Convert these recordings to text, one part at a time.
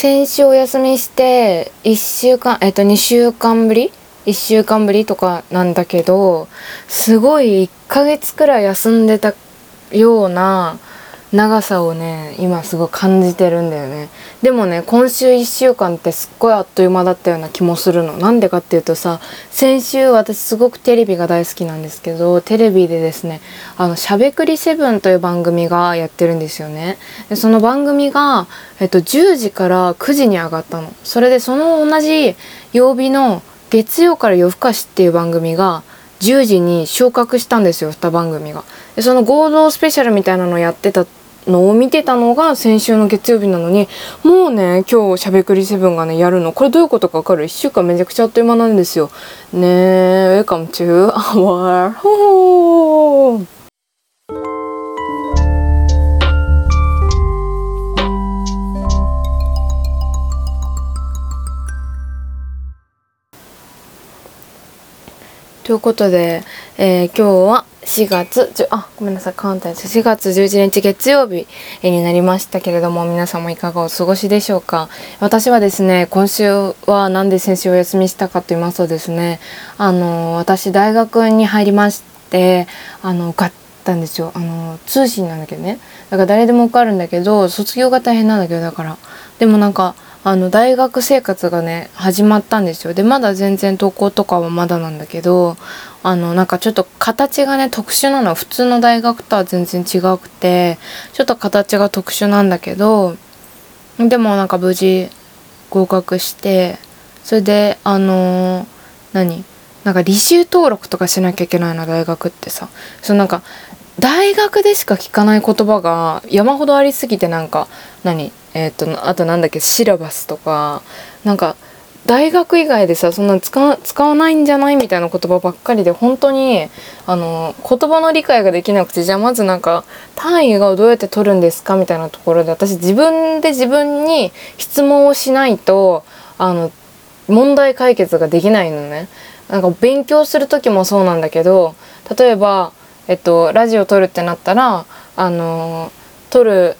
先週お休みして1週間えっと2週間ぶり？1週間ぶりとかなんだけどすごい1ヶ月くらい休んでたような長さをね今すごい感じてるんだよね。でもね今週1週間ってすっごいあっという間だったような気もするの。なんでかっていうとさ先週私すごくテレビが大好きなんですけどテレビでですねあのしゃべくり7という番組がやってるんですよね。でその番組が、えっと、10時から9時に上がったの。それでその同じ曜日の月曜から夜更かしっていう番組が10時に昇格したんですよ2番組が。でその合同スペシャルみたいなのをやってたのを見てたのが先週の月曜日なのにもうね今日しゃべくり7がねやるの。これどういうことかわかる？1週間めちゃくちゃあっという間なんですよ。ねえ Welcome to our home ということで、えー、今日は4月あごめんなさい。カウンターです。4月11日月曜日になりましたけれども皆さんもいかがお過ごしでしょうか？私はですね今週は何で先週お休みしたかと言いますとですねあの私大学に入りましてあのがったんですよ。あの通信なんだけどね。だから誰でも受かるんだけど卒業が大変なんだけどだから。でもなんかあの大学生活がね始まったんですよ。でまだ全然投稿とかはまだなんだけどあのなんかちょっと形がね特殊なの。普通の大学とは全然違くてちょっと形が特殊なんだけどでもなんか無事合格してそれであのー、何？なんか履修登録とかしなきゃいけないの大学ってさ。そのなんか大学でしか聞かない言葉が山ほどありすぎてなんか何？えっ、とあとなんだっけ？シラバスとかなんか大学以外でさそんな使使わないんじゃないみたいな言葉ばっかりで本当にあの言葉の理解ができなくてじゃあまずなんか単位がどうやって取るんですかみたいなところで私自分で自分に質問をしないとあの問題解決ができないのね。なんか勉強する時もそうなんだけど例えば、えっと、ラジオ撮るってなったらあの撮る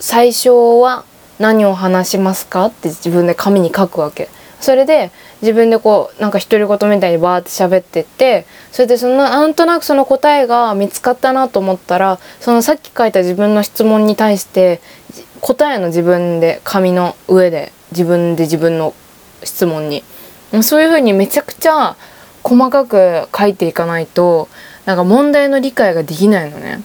最初は何を話しますかって自分で紙に書くわけ。それで自分でこうなんか独り言みたいにバーって喋ってってそれでそのなんとなくその答えが見つかったなと思ったらそのさっき書いた自分の質問に対して答えの自分で紙の上で自分で自分の質問にそういうふうにめちゃくちゃ細かく書いていかないとなんか問題の理解ができないのね。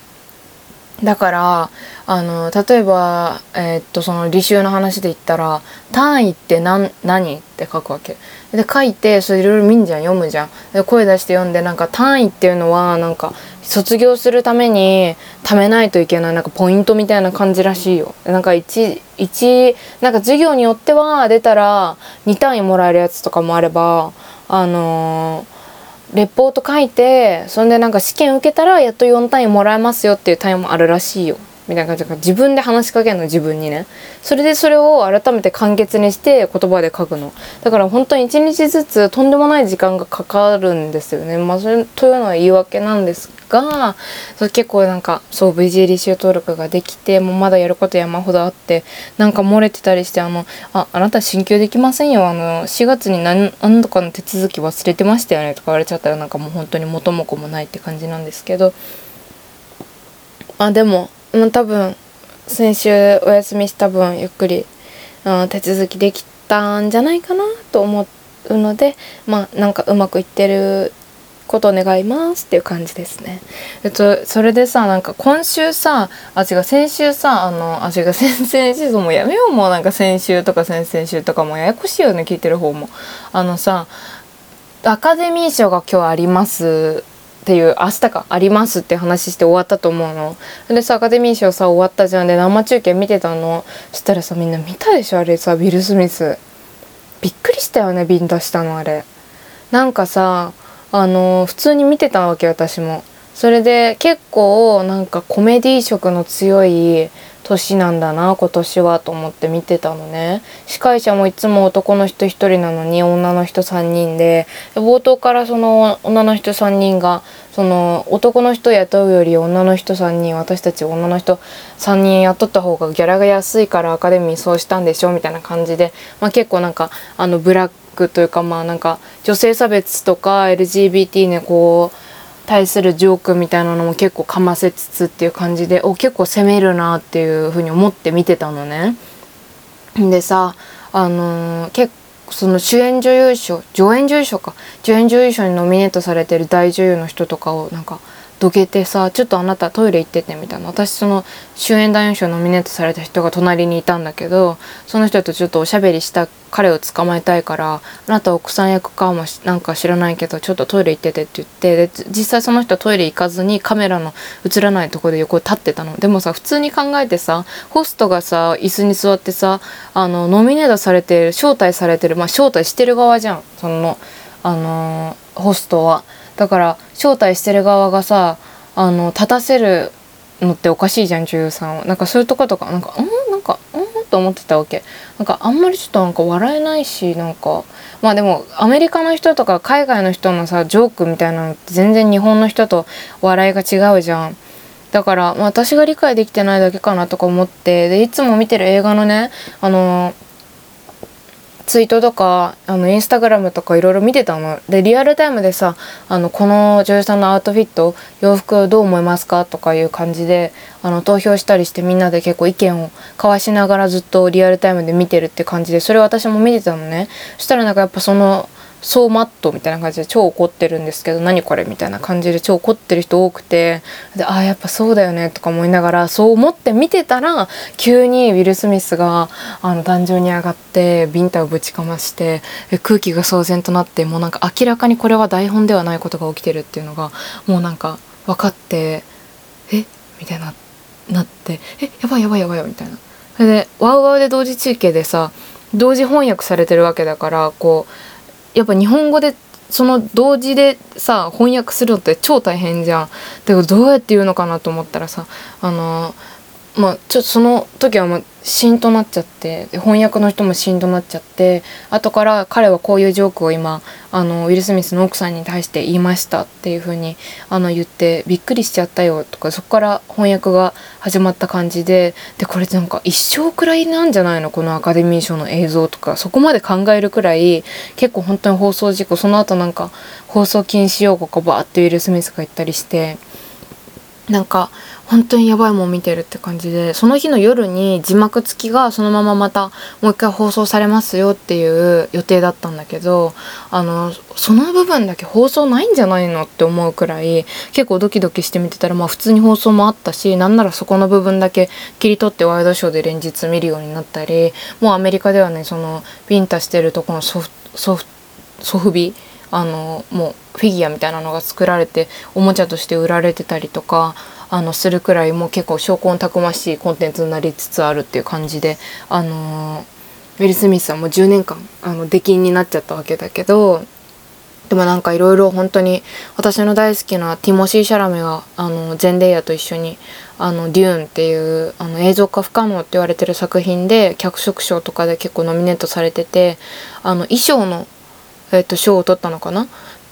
だからあの例えば、えー、っとその履修の話で言ったら「単位って何何?」って書くわけ。で書いてそれいろいろ見んじゃん読むじゃん。で声出して読んでなんか単位っていうのはなんか卒業するために貯めないといけないなんかポイントみたいな感じらしいよ。なんか1、1なんか授業によっては出たら2単位もらえるやつとかもあれば、あのー、レポート書いて、そんでなんか試験受けたらやっと4単位もらえますよっていう単位もあるらしいよ。みたいな感じで自分で話しかけるの自分にね。それでそれを改めて簡潔にして言葉で書くの。だから本当に1日ずつとんでもない時間がかかるんですよね。まあそれというのは言い訳なんですがそれ結構なんかそう VG 履修登録ができてもうまだやること山ほどあってなんか漏れてたりしてあの「ああなた進級できませんよ。あの4月に何何度かの手続き忘れてましたよね」とか言われちゃったらなんかもう本当に元も子もないって感じなんですけど。あでもまあ、多分先週お休みした分ゆっくり、うん、手続きできたんじゃないかなと思うのでまあなんかうまくいってることを願いますっていう感じですね。えっと、それでさなんか今週さあ違う先週さあのあ違う先々週もうやめようもうなんか先週とか先々週とかもややこしいよね聞いてる方も。あのさアカデミー賞が今日ありますっていう明日かありますって話して終わったと思うの。でさアカデミー賞さ終わったじゃんで生中継見てたの。そしたらさみんな見たでしょあれさビル・スミスびっくりしたよねビンタしたのあれ。なんかさあの普通に見てたわけ私も。それで結構なんかコメディー色の強い年なんだな今年はと思って見てたのね。司会者もいつも男の人1人なのに女の人3人で冒頭からその女の人3人がその男の人雇うより女の人3人私たち女の人3人雇った方がギャラが安いからアカデミーそうしたんでしょみたいな感じで、まあ、結構なんかあのブラックというかまあなんか女性差別とか LGBT ねこう対するジョークみたいなのも結構かませつつっていう感じでお結構攻めるなっていうふうに思って見てたのね。でさあのー、結構その主演女優賞助演女優賞か助演女優賞にノミネートされてる大女優の人とかをなんかどけてさちょっとあなたトイレ行っててみたいな。私その主演男優賞ノミネートされた人が隣にいたんだけどその人とちょっとおしゃべりした彼を捕まえたいからあなた奥さん役かもなんか知らないけどちょっとトイレ行っててって言ってで実際その人トイレ行かずにカメラの映らないとこで横に立ってたの。でもさ普通に考えてさホストがさ椅子に座ってさあのノミネートされてる招待されてるまあ招待してる側じゃん。そのあのホストは。だから招待してる側がさあの立たせるのっておかしいじゃん女優さんをなんかそういうとことか。なんかうんなんかうんと思ってたわけ。なんかあんまりちょっとなんか笑えないしなんか。まあでもアメリカの人とか海外の人のさジョークみたいなのって全然日本の人と笑いが違うじゃん。だから、まあ、私が理解できてないだけかなとか思って。でいつも見てる映画のねあのーツイートとかあのインスタグラムとかいろいろ見てたの。でリアルタイムでさあのこの女優さんのアウトフィット洋服どう思いますかとかいう感じであの投票したりしてみんなで結構意見を交わしながらずっとリアルタイムで見てるって感じでそれ私も見てたのね。そしたらなんかやっぱそのソーマットみたいな感じで超怒ってるんですけど何これみたいな感じで超怒ってる人多くてでああやっぱそうだよねとか思いながらそう思って見てたら急にウィル・スミスがあの壇上に上がってビンタをぶちかまして空気が騒然となってもうなんか明らかにこれは台本ではないことが起きてるっていうのがもうなんか分かってえみたいななってえやばいやばいやばいよみたいな。それでワウワウで同時中継でさ同時翻訳されてるわけだからこうやっぱ日本語でその同時でさ翻訳するのって超大変じゃん。だけどどうやって言うのかなと思ったらさあのまあちょその時はもうシーンとなっちゃって翻訳の人もシーンとなっちゃって後から彼はこういうジョークを今あのウィル・スミスの奥さんに対して言いましたっていう風にあの言ってびっくりしちゃったよとかそこから翻訳が始まった感じででこれなんか一生くらいなんじゃないの？このアカデミー賞の映像とかそこまで考えるくらい結構本当に放送事故その後なんか放送禁止用語がバーってウィル・スミスが言ったりしてなんか本当にやばいもん見てるって感じでその日の夜に字幕付きがそのまままたもう一回放送されますよっていう予定だったんだけどあのその部分だけ放送ないんじゃないのって思うくらい結構ドキドキして見てたらまあ普通に放送もあったしなんならそこの部分だけ切り取ってワイドショーで連日見るようになったりもうアメリカではねそのビンタしてるとこのソフソフソフビあのもうフィギュアみたいなのが作られておもちゃとして売られてたりとかあのするくらいもう結構証拠たくましいコンテンツになりつつあるっていう感じであのウィル・スミスはもう10年間あの出禁になっちゃったわけだけどでもなんかいろいろ本当に私の大好きなティモシー・シャラメがあのゼンデイヤと一緒にあのデューンっていうあの映像化不可能って言われてる作品で脚色賞とかで結構ノミネートされててあの衣装の、えー、と賞を取ったのかな？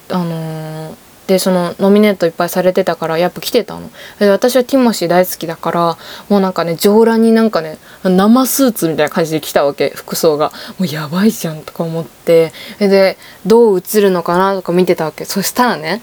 あのーでそのノミネートいっぱいされてたからやっぱ来てたの。私はティモシー大好きだからもうなんかね上裸になんかね生スーツみたいな感じで来たわけ服装が。もうやばいじゃんとか思って。でどう映るのかなとか見てたわけ。そしたらね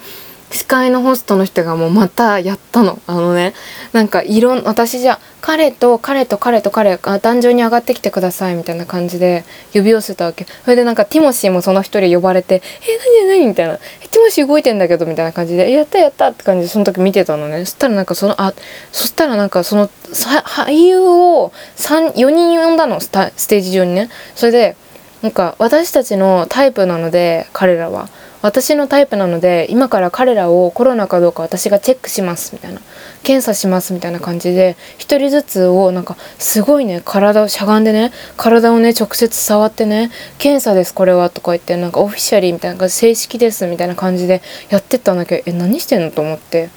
司会のホストの人がもうまたやったの。あのねなんかいろん私じゃ彼と彼と彼と彼が壇上に上がってきてくださいみたいな感じで呼び寄せたわけ。それでなんかティモシーもその一人呼ばれて「え何何?」みたいな「ティモシー動いてんだけど」みたいな感じで「やったやった」って感じでその時見てたのね。そしたらなんかそのあそしたらなんかその俳優を4人呼んだの。ステージ上にね。それでなんか私たちのタイプなので彼らは。私のタイプなので今から彼らをコロナかどうか私がチェックしますみたいな検査しますみたいな感じで1人ずつをなんかすごいね体をしゃがんでね体をね直接触ってね検査ですこれはとか言ってなんかオフィシャリーみたいな正式ですみたいな感じでやってったんだけどえ何してんのと思って。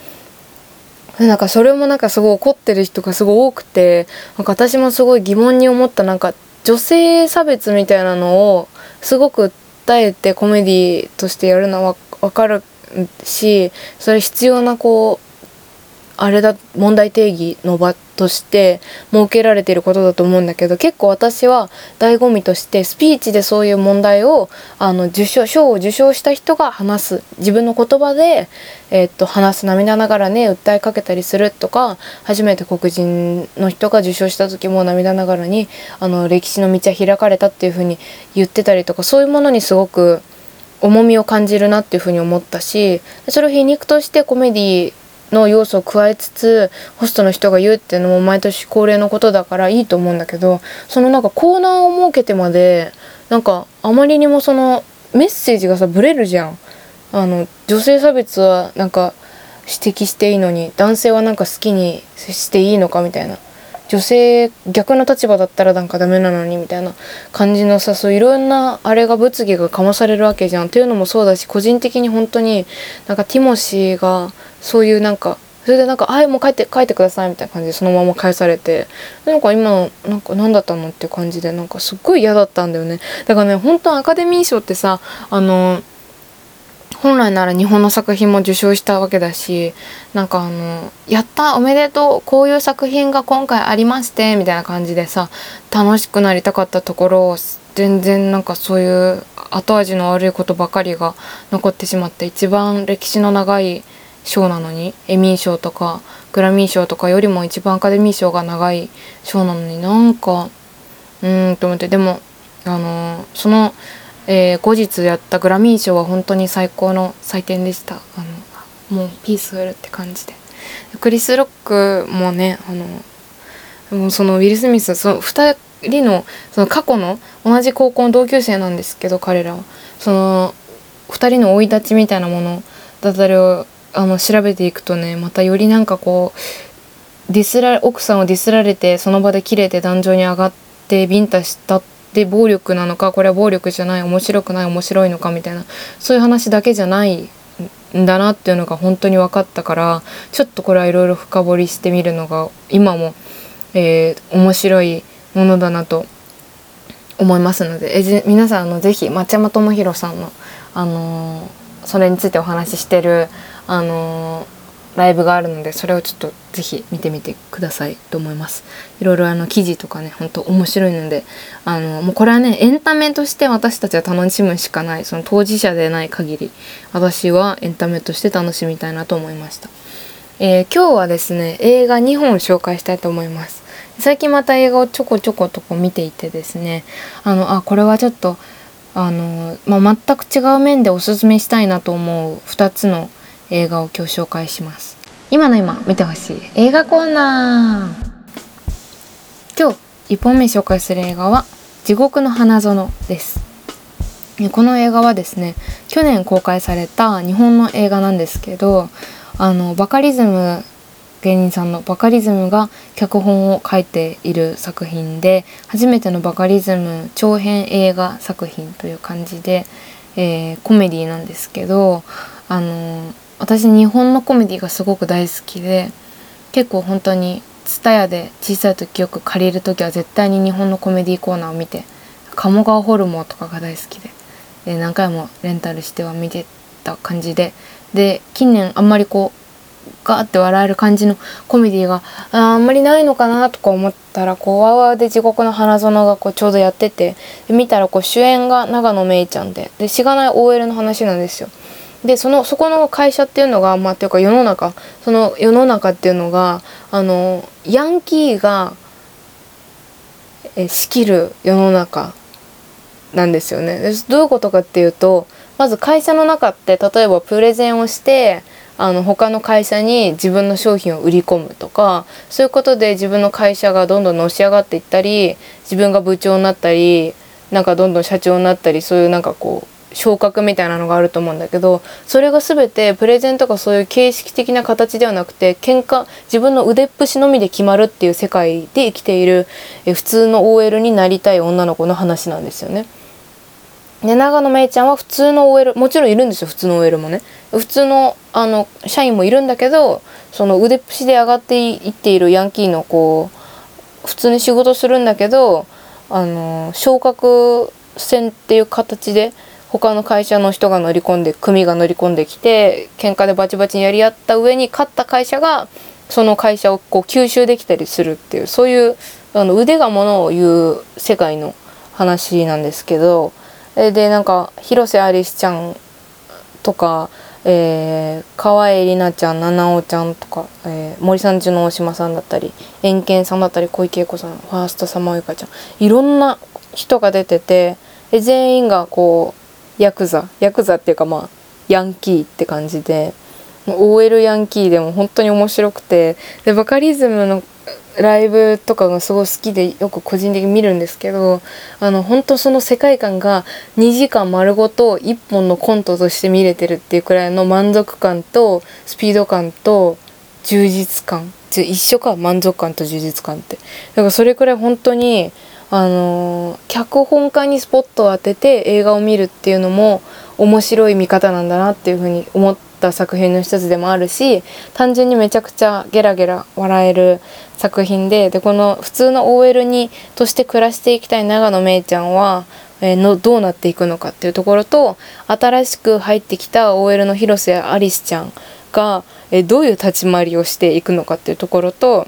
なんかそれもなんかすごい怒ってる人がすごい多くてなんか私もすごい疑問に思ったなんか女性差別みたいなのをすごく訴えてコメディとしてやるのは分かるしそれ必要なこうあれだ問題定義の場として設けられていることだと思うんだけど結構私は醍醐味としてスピーチでそういう問題をあの受賞賞を受賞した人が話す自分の言葉で、えー、っと話す涙ながらね訴えかけたりするとか初めて黒人の人が受賞した時も涙ながらにあの歴史の道は開かれたっていうふうに言ってたりとかそういうものにすごく重みを感じるなっていうふうに思ったしそれを皮肉としてコメディの要素を加えつつホストの人が言うっていうのも毎年恒例のことだからいいと思うんだけどそのなんかコーナーを設けてまでなんかあまりにもそのメッセージがさブレるじゃん。あの女性差別はなんか指摘していいのに男性はなんか好きにしていいのかみたいな女性逆の立場だったらなんかダメなのにみたいな感じのさそういろんなあれが物議が醸されるわけじゃんっていうのもそうだし個人的に本当になんかティモシーがそういうなんかそれでなんか「はいもう帰って帰ってください」みたいな感じでそのまま返されて。なんか今なんか何だったのって感じでなんかすっごい嫌だったんだよね。だからね本当アカデミー賞ってさあの本来なら日本の作品も受賞したわけだしなんかあの「やったおめでとうこういう作品が今回ありまして」みたいな感じでさ楽しくなりたかったところを全然なんかそういう後味の悪いことばかりが残ってしまって一番歴史の長い賞なのにエミー賞とかグラミー賞とかよりも一番アカデミー賞が長い賞なのになんかうーんと思って。でもあのそのえー、後日やったグラミー賞は本当に最高の祭典でした。あのもうピースフルって感じで。クリス・ロックもねあのもそのウィル・スミスその2人のその過去の同じ高校の同級生なんですけど彼らは。その2人の生い立ちみたいなものだったりをあの調べていくとねまたよりなんかこうディスら奥さんをディスられてその場で切れて壇上に上がってビンタしたってで暴力なのかこれは暴力じゃない面白くない面白いのかみたいなそういう話だけじゃないんだなっていうのが本当に分かったからちょっとこれはいろいろ深掘りしてみるのが今も、えー、面白いものだなと思いますのでえ皆さんあのぜひ町山智博さんの、あのー、それについてお話ししてる、あのーライブがあるのでそれをちょっとぜひ見てみてくださいと思います。いろいろあの記事とかねほんと面白いのであのもうこれはねエンタメとして私たちは楽しむしかないその当事者でない限り私はエンタメとして楽しみたいなと思いました、えー、今日はですね映画2本紹介したいと思います。最近また映画をちょこちょことこ見ていてですねあのあこれはちょっとあの、まあ、全く違う面でおすすめしたいなと思う2つの映画を今日紹介します。今の今見てほしい映画コーナー。今日1本目紹介する映画は地獄の花園です。この映画はですね去年公開された日本の映画なんですけどあのバカリズム芸人さんのバカリズムが脚本を書いている作品で初めてのバカリズム長編映画作品という感じで、えー、コメディなんですけどあの私日本のコメディがすごく大好きで結構本当にツタヤで小さい時よく借りる時は絶対に日本のコメディコーナーを見て鴨川ホルモンとかが大好きでで何回もレンタルしては見てた感じでで近年あんまりこうガーって笑える感じのコメディがあんまりないのかなとか思ったらこうわわで地獄の花園がこうちょうどやってて見たらこう主演が長野めいちゃんででしがない OL の話なんですよ。でそのそこの会社っていうのがまあっていうか世の中その世の中っていうのがあのヤンキーがえ仕切る世の中なんですよね。どういうことかっていうとまず会社の中って例えばプレゼンをしてあの他の会社に自分の商品を売り込むとかそういうことで自分の会社がどんどんのし上がっていったり自分が部長になったりなんかどんどん社長になったりそういうなんかこう昇格みたいなのがあると思うんだけどそれが全てプレゼンとかそういう形式的な形ではなくて喧嘩自分の腕っぷしのみで決まるっていう世界で生きているえ普通の OL になりたい女の子の話なんですよね。で長野めいちゃんは普通の OL もちろんいるんですよ普通の OL もね。普通のあの社員もいるんだけどその腕っぷしで上がっていっているヤンキーのこう普通に仕事するんだけどあの昇格戦っていう形で他の会社の人が乗り込んで組が乗り込んできて喧嘩でバチバチにやり合った上に勝った会社がその会社をこう吸収できたりするっていうそういうあの腕がものを言う世界の話なんですけどでなんか広瀬アリスちゃんとか、えー、河合里奈ちゃん七尾ちゃんとか、えー、森三中の大島さんだったり円健さんだったり小池栄子さんファーストサマーウイカちゃんいろんな人が出てて全員がこうヤクザ。ヤクザっていうかまあヤンキーって感じで。OL ヤンキーでも本当に面白くて。でバカリズムのライブとかがすごい好きでよく個人的に見るんですけどあの本当その世界観が2時間丸ごと1本のコントとして見れてるっていうくらいの満足感とスピード感と充実感。一緒か。満足感と充実感って。だからそれくらい本当にあの、脚本家にスポットを当てて映画を見るっていうのも面白い見方なんだなっていうふうに思った作品の一つでもあるし単純にめちゃくちゃゲラゲラ笑える作品ででこの普通の OL にとして暮らしていきたい長野めいちゃんは、え、のどうなっていくのかっていうところと新しく入ってきた OL の広瀬アリスちゃんが、え、どういう立ち回りをしていくのかっていうところと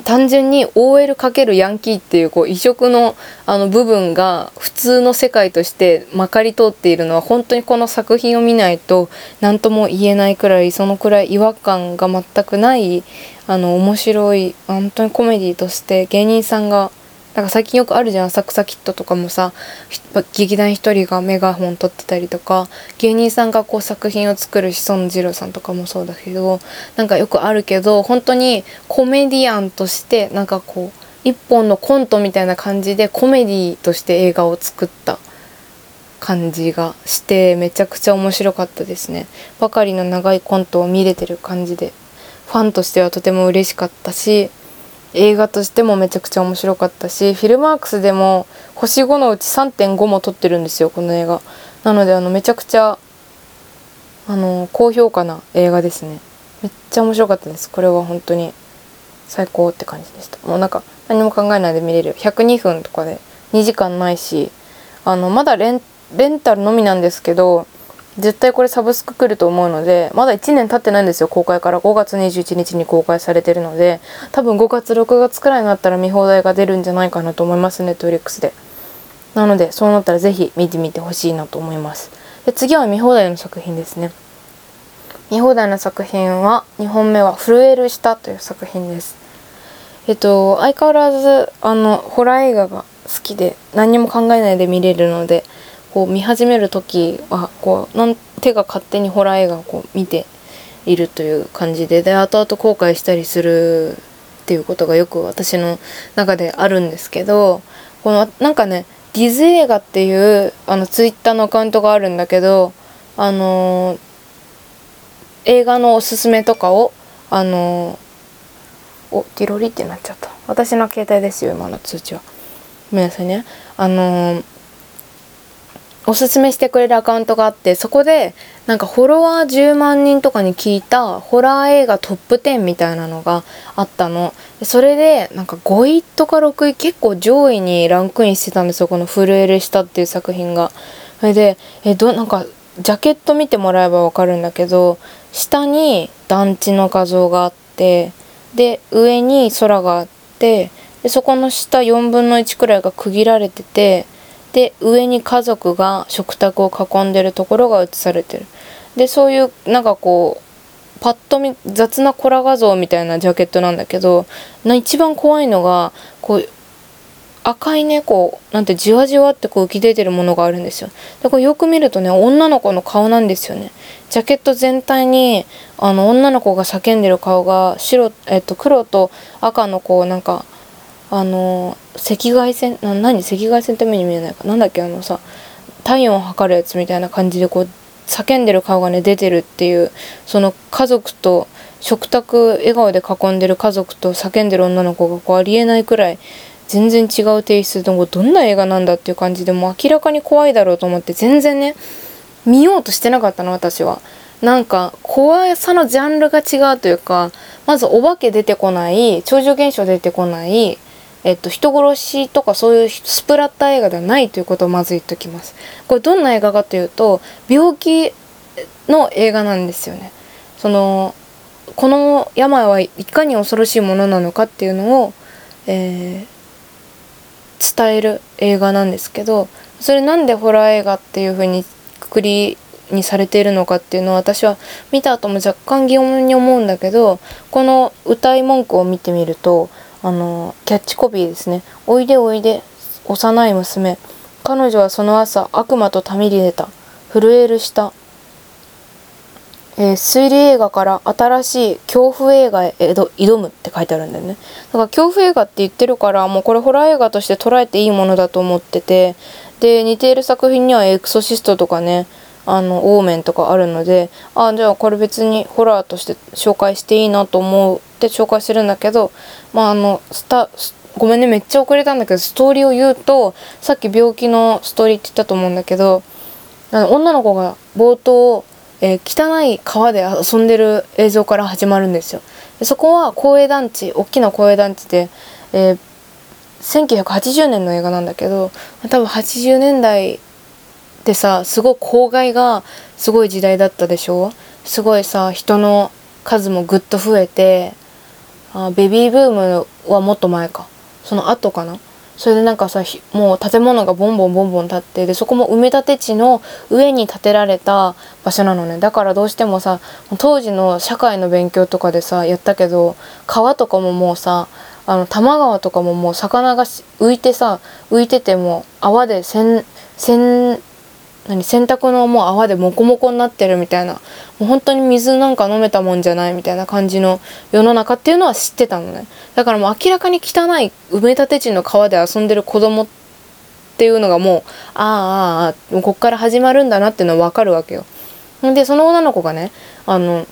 単純に OL× ヤンキーっていうこう異色のあの部分が普通の世界としてまかり通っているのは本当にこの作品を見ないと何とも言えないくらいそのくらい違和感が全くないあの面白い本当にコメディとして芸人さんがなんか最近よくあるじゃん浅草キッドとかもさ劇団一人がメガホン撮ってたりとか芸人さんがこう作品を作る志尊二郎さんとかもそうだけどなんかよくあるけど本当にコメディアンとしてなんかこう一本のコントみたいな感じでコメディとして映画を作った感じがしてめちゃくちゃ面白かったですね。ばかりの長いコントを見れてる感じでファンとしてはとても嬉しかったし映画としてもめちゃくちゃ面白かったしフィルマークスでも星5のうち3.5も撮ってるんですよこの映画。なのであのめちゃくちゃあの高評価な映画ですね。めっちゃ面白かったです。これは本当に最高って感じでした。もうなんか何も考えないで見れる。102分とかで2時間ないしあのまだレンレンタルのみなんですけど絶対これサブスク来ると思うのでまだ1年経ってないんですよ公開から。5月21日に公開されてるので。多分5月6月くらいになったら見放題が出るんじゃないかなと思いますネットフリックスで。なのでそうなったら是非見てみてほしいなと思います。で次は見放題の作品ですね。見放題の作品は2本目は「震える下」という作品です。えっと相変わらずあのホラー映画が好きで何にも考えないで見れるのでこう見始める時はこうなん手が勝手にホラー映画をこう見ているという感じで。で後々後悔したりするっていうことがよく私の中であるんですけどこのなんかねディズ映画っていうあのツイッターのアカウントがあるんだけどあのー、映画のおすすめとかをあのー、おティロリってなっちゃった。私の携帯ですよ今の通知は。ごめんなさいね。あのーおすすめしてくれるアカウントがあってそこでなんかフォロワー10万人とかに聞いたホラー映画トップ10みたいなのがあったのそれでなんか5位とか6位結構上位にランクインしてたんですよこの「震える下」っていう作品が。それでえどなんかジャケット見てもらえばわかるんだけど下に団地の画像があってで上に空があってでそこの下4分の1くらいが区切られててで上に家族が食卓を囲んでるところが写されてる。でそういうなんかこうパッと見雑なコラ画像みたいなジャケットなんだけど一番怖いのがこう赤いねこうなんてじわじわってこう浮き出てるものがあるんですよ。でこれよく見るとね女の子の顔なんですよね。ジャケット全体にあの女の子が叫んでる顔が白、えっと、黒と赤のこうなんかあの赤外線な何赤外線って目に見えないかなんだっけあのさ体温を測るやつみたいな感じでこう叫んでる顔がね出てるっていうその家族と食卓笑顔で囲んでる家族と叫んでる女の子がこうありえないくらい全然違うテイストでどんな映画なんだっていう感じでもう明らかに怖いだろうと思って全然ね見ようとしてなかったの私は。なんか怖さのジャンルが違うというかまずお化け出てこない超常現象出てこないえっと、人殺しとかそういうスプラッター映画ではないということをまず言っときます。これどんな映画かというと病気の映画なんですよね。そのこの病はいかに恐ろしいものなのかっていうのを、えー、伝える映画なんですけどそれなんでホラー映画っていう風にくくりにされているのかっていうのは私は見た後も若干疑問に思うんだけどこの歌い文句を見てみるとあのキャッチコピーですね「おいでおいで幼い娘。彼女はその朝悪魔とたみり出た。震える下」えー、推理映画から新しい恐怖映画へ挑むって書いてあるんだよね。だから恐怖映画って言ってるからもうこれホラー映画として捉えていいものだと思ってて。で似ている作品にはエクソシストとかねあのオーメンとかあるのであじゃあこれ別にホラーとして紹介していいなと思って紹介してるんだけどまああのスタごめんねめっちゃ遅れたんだけどストーリーを言うとさっき病気のストーリーって言ったと思うんだけどあの女の子が冒頭、えー、汚い川で遊んでる映像から始まるんですよ。でそこは公営団地大きな公営団地で、えー、1980年の映画なんだけど多分80年代でさすごい公害がすごい時代だったでしょ？すごいさ人の数もぐっと増えてあベビーブームはもっと前か。その後かな？それでなんかさもう建物がボンボンボンボン建ってでそこも埋め立て地の上に建てられた場所なのね。だからどうしてもさ当時の社会の勉強とかでさやったけど川とかももうさあの多摩川とかももう魚が浮いてさ浮いてても泡でせんせん何洗濯のもう泡でモコモコになってるみたいな。もう本当に水なんか飲めたもんじゃないみたいな感じの世の中っていうのは知ってたのね。だからもう明らかに汚い埋め立て地の川で遊んでる子供っていうのがもうああああこっから始まるんだなっていうのは分かるわけよ。でその女の子がねあの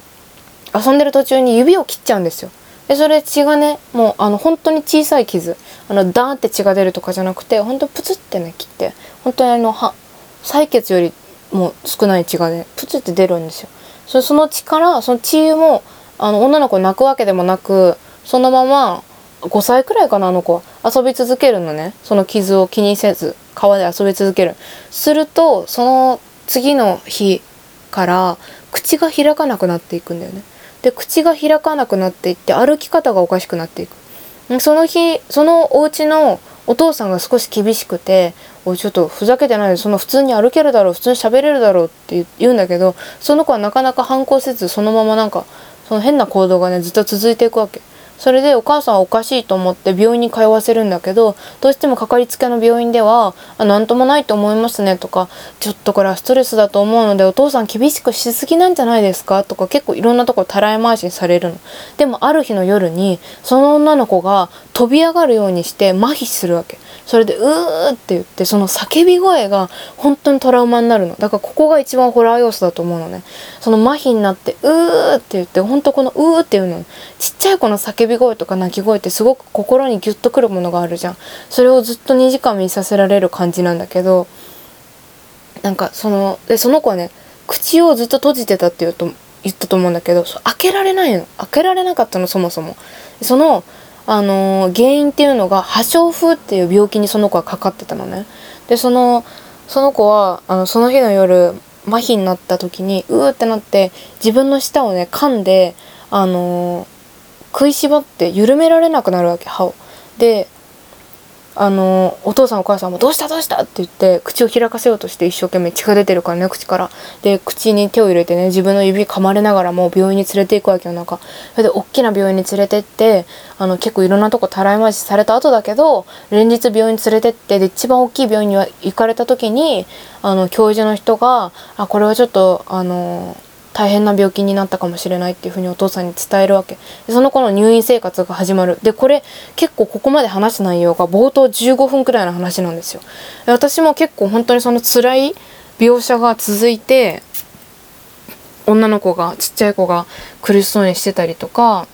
遊んでる途中に指を切っちゃうんですよ。でそれ血がねもうあの本当に小さい傷。あのダーって血が出るとかじゃなくて本当プツってね切って。本当にあのは採血よりも少ない血がねプツって出るんですよ。そその血からその血もあの女の子泣くわけでもなくそのまま5歳くらいかなあの子は。遊び続けるのね。その傷を気にせず川で遊び続ける。するとその次の日から口が開かなくなっていくんだよね。で口が開かなくなっていって歩き方がおかしくなっていく。その日そのお家のお父さんが少し厳しくて「おいちょっとふざけてないでその普通に歩けるだろう普通に喋れるだろう」って言うんだけどその子はなかなか反抗せずそのままなんかその変な行動がねずっと続いていくわけ。それでお母さんはおかしいと思って病院に通わせるんだけどどうしてもかかりつけの病院では「あ何ともないと思いますね」とか「ちょっとこれはストレスだと思うのでお父さん厳しくしすぎなんじゃないですか?」とか結構いろんなところたらい回しにされるの。でもある日の夜にその女の子が飛び上がるようにして麻痺するわけ。それで「うー」って言ってその叫び声が本当にトラウマになるのだからここが一番ホラー要素だと思うのねその麻痺になって「うー」って言って本当この「うー」っていうのちっちゃい子の叫びび声とか鳴き声ってすごく心にギュッとくるものがあるじゃん。それをずっと2時間見させられる感じなんだけどなんかそのでその子はね口をずっと閉じてたって言うと言ったと思うんだけど開けられないの。開けられなかったのそもそも。そのあのー、原因っていうのが破傷風っていう病気にその子はかかってたのね。でそのその子はあのその日の夜麻痺になった時にうーってなって自分の舌をね噛んであの、食いしばって緩められなくなるわけ歯を。であのお父さんお母さんも「どうしたどうした!」って言って口を開かせようとして一生懸命血が出てるからね口からで口に手を入れてね自分の指噛まれながらも病院に連れて行くわけよなんかそれで大きな病院に連れてってあの結構いろんなとこたらい回しされた後だけど連日病院に連れてってで一番大きい病院には行かれた時にあの教授の人が「あこれはちょっとあの大変な病気になったかもしれないっていうふうにお父さんに伝えるわけ。でその子の入院生活が始まる。でこれ結構ここまで話す内容が冒頭15分くらいの話なんですよ。で私も結構本当にその辛い描写が続いて女の子がちっちゃい子が苦しそうにしてたりとか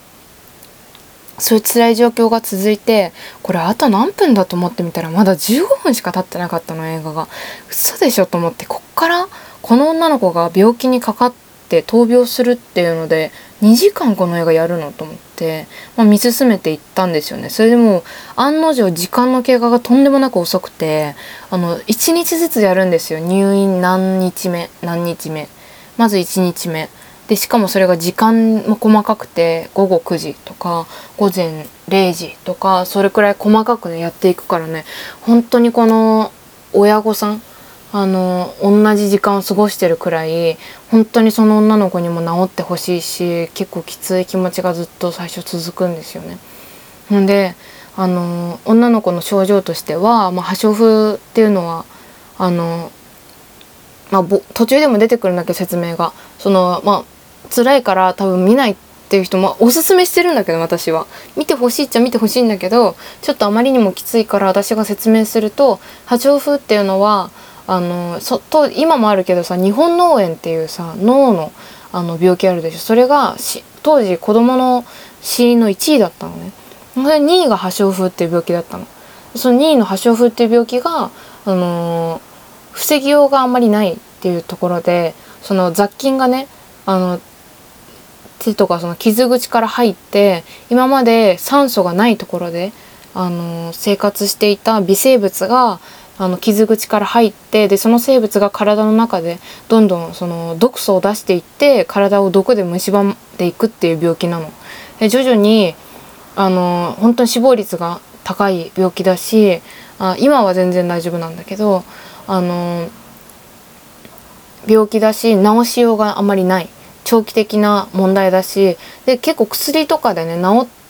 そういう辛い状況が続いてこれあと何分だと思ってみたらまだ15分しか経ってなかったの映画が。嘘でしょと思ってこっからこの女の子が病気にかかって闘病するっていうので2時間この映画やるのと思って、まあ、見進めていったんですよね。それでも案の定時間の経過がとんでもなく遅くてあの1日ずつやるんですよ。入院何日目何日目。まず1日目。でしかもそれが時間も細かくて午後9時とか午前0時とかそれくらい細かくねやっていくからね本当にこの親御さんあの同じ時間を過ごしてるくらい本当にその女の子にも治ってほしいし結構きつい気持ちがずっと最初続くんですよね。ほんであの女の子の症状としては、まあ、破傷風っていうのはあの、まあ、途中でも出てくるんだけど説明がそのまあ辛いから多分見ないっていう人もおすすめしてるんだけど私は見てほしいっちゃ見てほしいんだけどちょっとあまりにもきついから私が説明すると破傷風っていうのはあのそと今もあるけどさ日本脳炎っていうさ脳のあの病気あるでしょ。それが当時子供の死因の1位だったのね。それ2位が破傷風っていう病気だったの。その2位の破傷風っていう病気が、あの防ぎようがあんまりないっていうところでその雑菌がねあの手とかその傷口から入って今まで酸素がないところで、あの生活していた微生物があの傷口から入ってでその生物が体の中でどんどんその毒素を出していって体を毒で蝕んでいくっていう病気なの。で徐々にあの本当に死亡率が高い病気だしあ今は全然大丈夫なんだけどあの病気だし治しようがあまりない長期的な問題だしで結構薬とかでね治って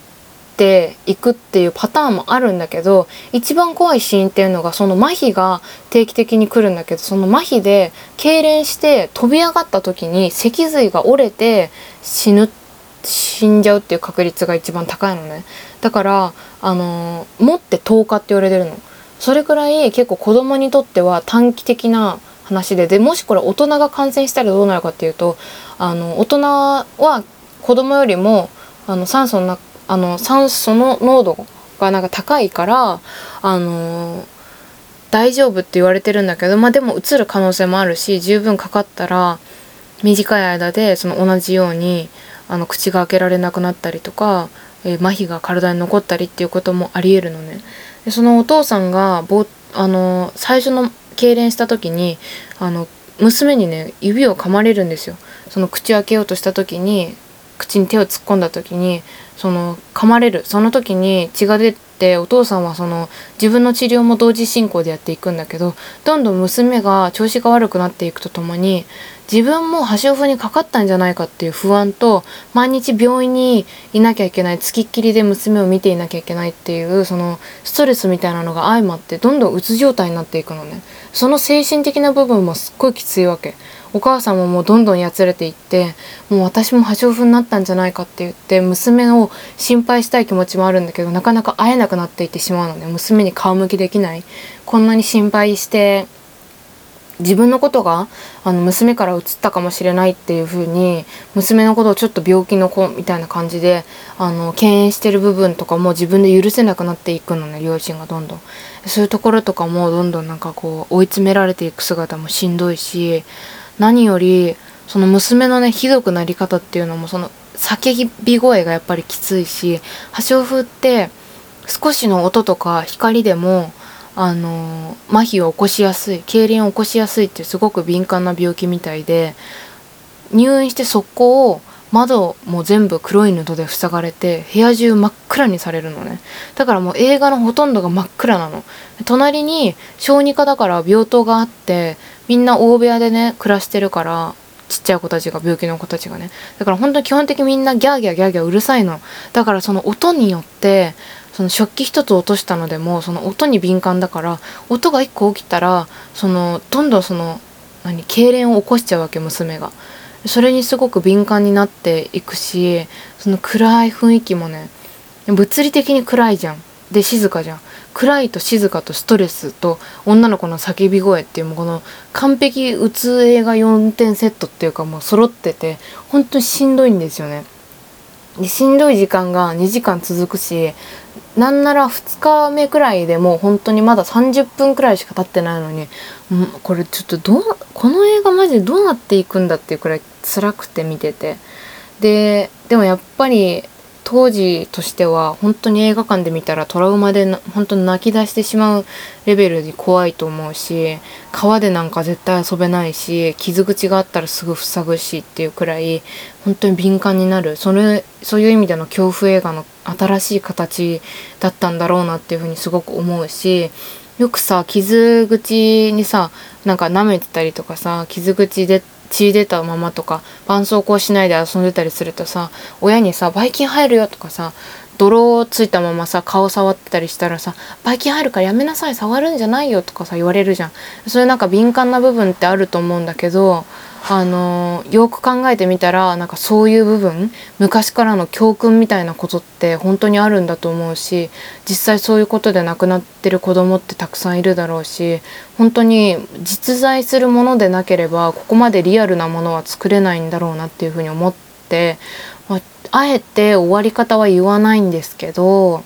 ていくっていうパターンもあるんだけど一番怖いシーンっていうのがその麻痺が定期的に来るんだけどその麻痺で痙攣して飛び上がった時に脊髄が折れて死ぬ死んじゃうっていう確率が一番高いのね。だからあの、持って10日って言われてるの。それくらい結構子供にとっては短期的な話ででもしこれ大人が感染したらどうなるかっていうとあの大人は子供よりもあの酸素のあの酸素の濃度がなんか高いからあの大丈夫って言われてるんだけどまあでもうつる可能性もあるし十分かかったら短い間でその同じようにあの口が開けられなくなったりとか、えー、麻痺が体に残ったりっていうこともありえるのね。でそのお父さんがぼあの最初の痙攣した時にあの娘にね指を噛まれるんですよ。その口開けようとした時に口に手を突っ込んだ時にその噛まれる。その時に血が出てお父さんはその自分の治療も同時進行でやっていくんだけどどんどん娘が調子が悪くなっていくとともに自分も破傷風にかかったんじゃないかっていう不安と毎日病院にいなきゃいけないつきっきりで娘を見ていなきゃいけないっていうそのストレスみたいなのが相まってどんどんうつ状態になっていくのね。その精神的な部分もすっごいきついわけ。お母さんももうどんどんやつれていってもう私も破傷風になったんじゃないかって言って娘を心配したい気持ちもあるんだけどなかなか会えなくなっていってしまうので娘に顔向きできない。こんなに心配して自分のことがあの娘から移ったかもしれないっていう風に娘のことをちょっと病気の子みたいな感じであの敬遠してる部分とかも自分で許せなくなっていくのね両親がどんどん。そういうところとかもどんどんなんかこう追い詰められていく姿もしんどいし何よりその娘のねひどくなり方っていうのもその叫び声がやっぱりきついし破傷風って少しの音とか光でもあの麻痺を起こしやすい痙攣を起こしやすいっていうすごく敏感な病気みたいで入院して速攻を窓も全部黒い布で塞がれて部屋中真っ暗にされるのね。だからもう映画のほとんどが真っ暗なの。隣に小児科だから病棟があってみんな大部屋でね暮らしてるからちっちゃい子たちが病気の子たちがね。だから本当に基本的にみんなギャーギャーギャーギャーうるさいの。だからその音によってその食器一つ落としたのでもその音に敏感だから音が一個起きたらそのどんどんその何痙攣を起こしちゃうわけ娘が。それにすごく敏感になっていくしその暗い雰囲気もね物理的に暗いじゃん。で静かじゃん。暗いと静かとストレスと女の子の叫び声っていうもうこの完璧うつ映画4点セットっていうかもう揃ってて本当にしんどいんですよね。でしんどい時間が2時間続くしなんなら2日目くらいでもう本当にまだ30分くらいしか経ってないのに、うん、これちょっとどうこの映画マジでどうなっていくんだっていうくらい辛くて見てて。ででもやっぱり当時としては本当に映画館で見たらトラウマで本当に泣き出してしまうレベルで怖いと思うし川でなんか絶対遊べないし傷口があったらすぐ塞ぐしっていうくらい本当に敏感になる。それそういう意味での恐怖映画の新しい形だったんだろうなっていうふうにすごく思うしよくさ傷口にさなんか舐めてたりとかさ傷口で血出たままとか絆創膏しないで遊んでたりするとさ親にさ「ばい菌入るよ」とかさ泥をついたままさ顔触ってたりしたらさ「ばい菌入るからやめなさい触るんじゃないよ」とかさ言われるじゃん。それなんか敏感な部分ってあると思うんだけどあのよく考えてみたらなんかそういう部分昔からの教訓みたいなことって本当にあるんだと思うし実際そういうことで亡くなってる子供ってたくさんいるだろうし本当に実在するものでなければここまでリアルなものは作れないんだろうなっていうふうに思って、まあ、あえて終わり方は言わないんですけど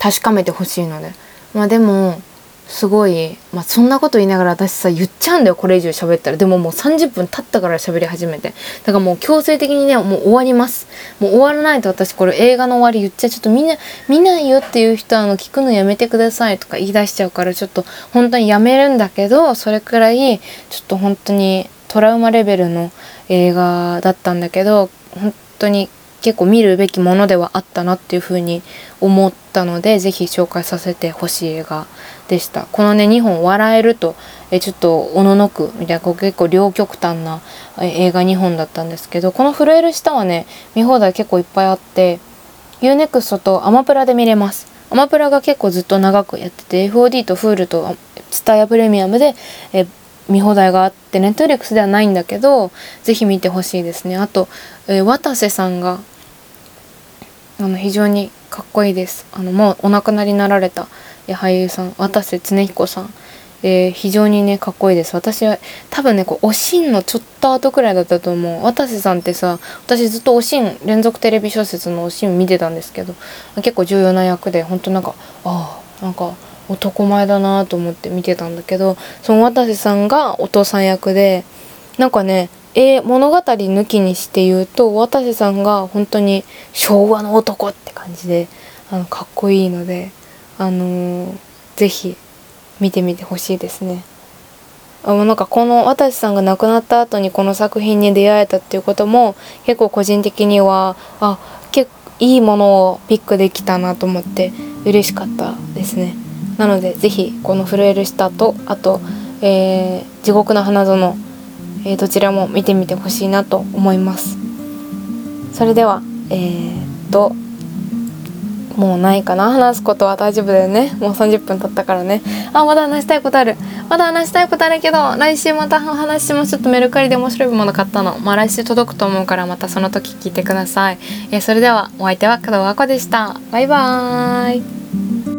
確かめてほしいので。まあでもすごい、まあ、そんなこと言いながら私さ言っちゃうんだよこれ以上喋ったら。でももう30分経ったから喋り始めて。だからもう強制的にねもう終わります。もう終わらないと私これ映画の終わり言っちゃう。ちょっとみんな見ないよっていう人はあの聞くのやめてくださいとか言い出しちゃうからちょっと本当にやめるんだけどそれくらいちょっと本当にトラウマレベルの映画だったんだけど本当に結構見るべきものではあったなっていうふうに思ったので是非紹介させてほしい映画でした。このね2本笑えるとえちょっとおののくみたいなこう結構両極端な映画2本だったんですけどこの震える下はね見放題結構いっぱいあって UNEXT とアマプラで見れます。アマプラが結構ずっと長くやってて FOD と Hulu と TSUTAYA プレミアムでえ見放題があってネットフリックスではないんだけど是非見てほしいですね。あと、え、渡瀬さんがあの非常にかっこいいです。あのもうお亡くなりになられた俳優さん渡瀬恒彦さん、えー、非常にねかっこいいです。私は多分ねこうおしんのちょっと後くらいだったと思う。渡瀬さんってさ私ずっとおしん連続テレビ小説のおしん見てたんですけど結構重要な役で本当なんかああなんか男前だなと思って見てたんだけどその渡瀬さんがお父さん役でなんかねえー、物語抜きにして言うと渡瀬さんが本当に昭和の男って感じであのかっこいいのであのー、ぜひ見てみてほしいですね。あなんかこの渡瀬さんが亡くなった後にこの作品に出会えたっていうことも結構個人的にはあ結構いいものをピックできたなと思って嬉しかったですね。なのでぜひこの「震える下と」あと、えー「地獄の花園」えー、どちらも見てみてほしいなと思います。それではえー、っともうないかな。話すことは大丈夫だよね。もう30分経ったからね。あまだ話したいことある。まだ話したいことあるけど来週またお話します。ちょっとメルカリで面白いもの買ったの。まあ来週届くと思うからまたその時聞いてください、えー、それではお相手は工藤和子でした。バイバーイ。